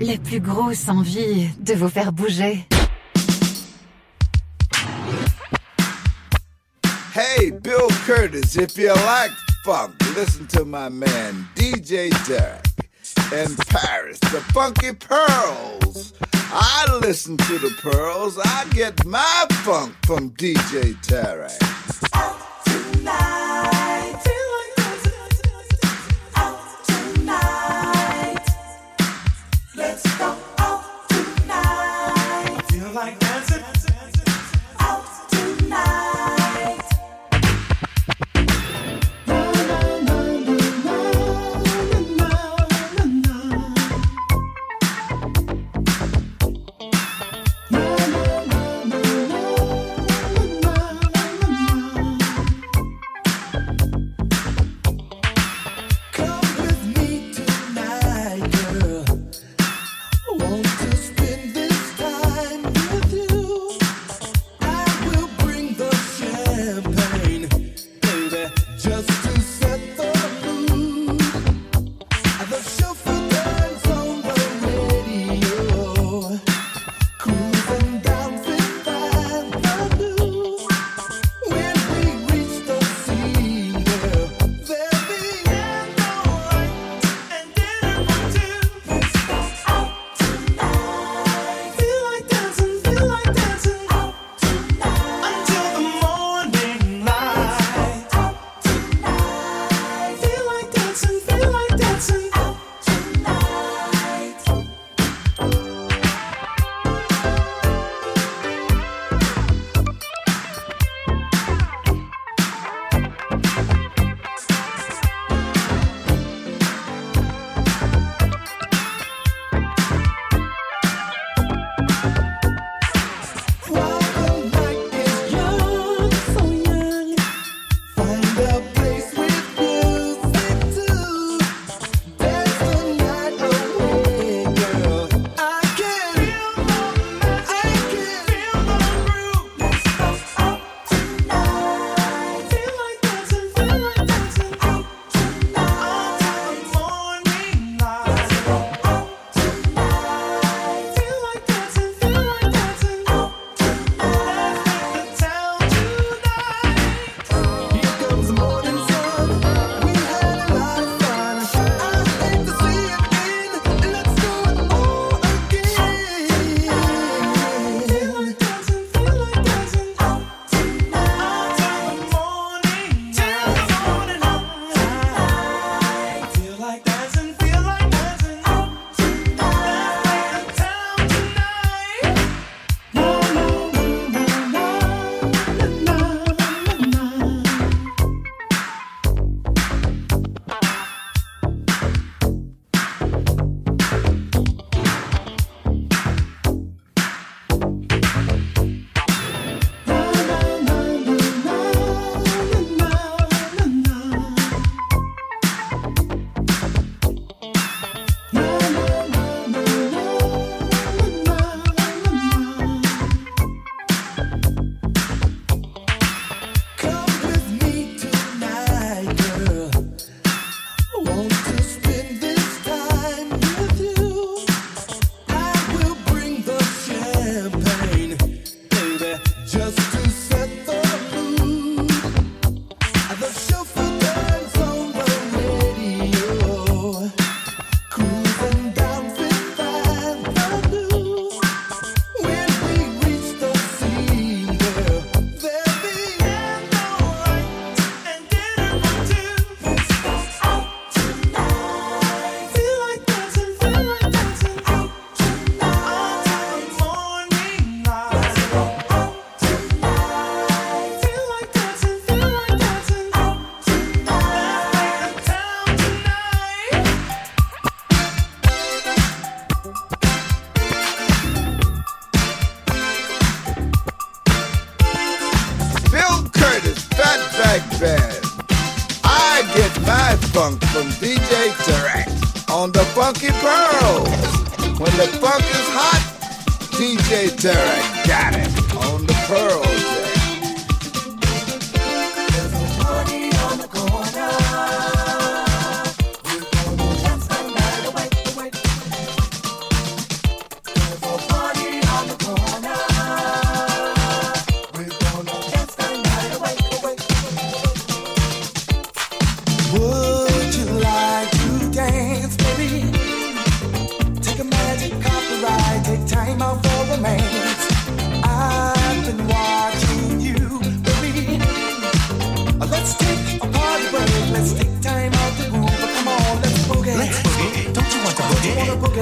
la plus grosse envie de vous faire bouger. Hey, Bill Curtis, if you like funk, listen to my man DJ Derek in Paris, the Funky Pearls. I listen to the Pearls. I get my funk from DJ Derek.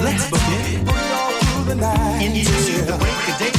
Let's book it. Into the break of day.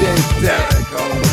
Derek on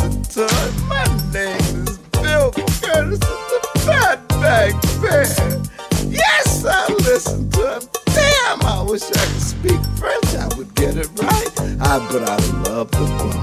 listen to it. My name is Bill Curtis of the Fat Bag Band. Yes, I listen to it. Damn, I wish I could speak French. I would get it right. I, but I love the fun.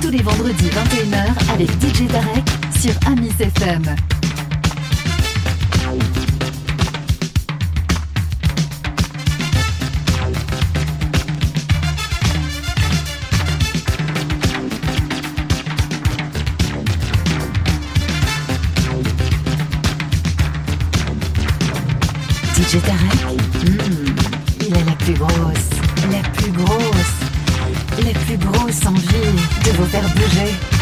Tous les vendredis 21h avec DJ Derek sur Amis FM. DJ Tarek, hmm, il a la plus grosse, la plus grosse, la plus grosse envie de vous faire bouger.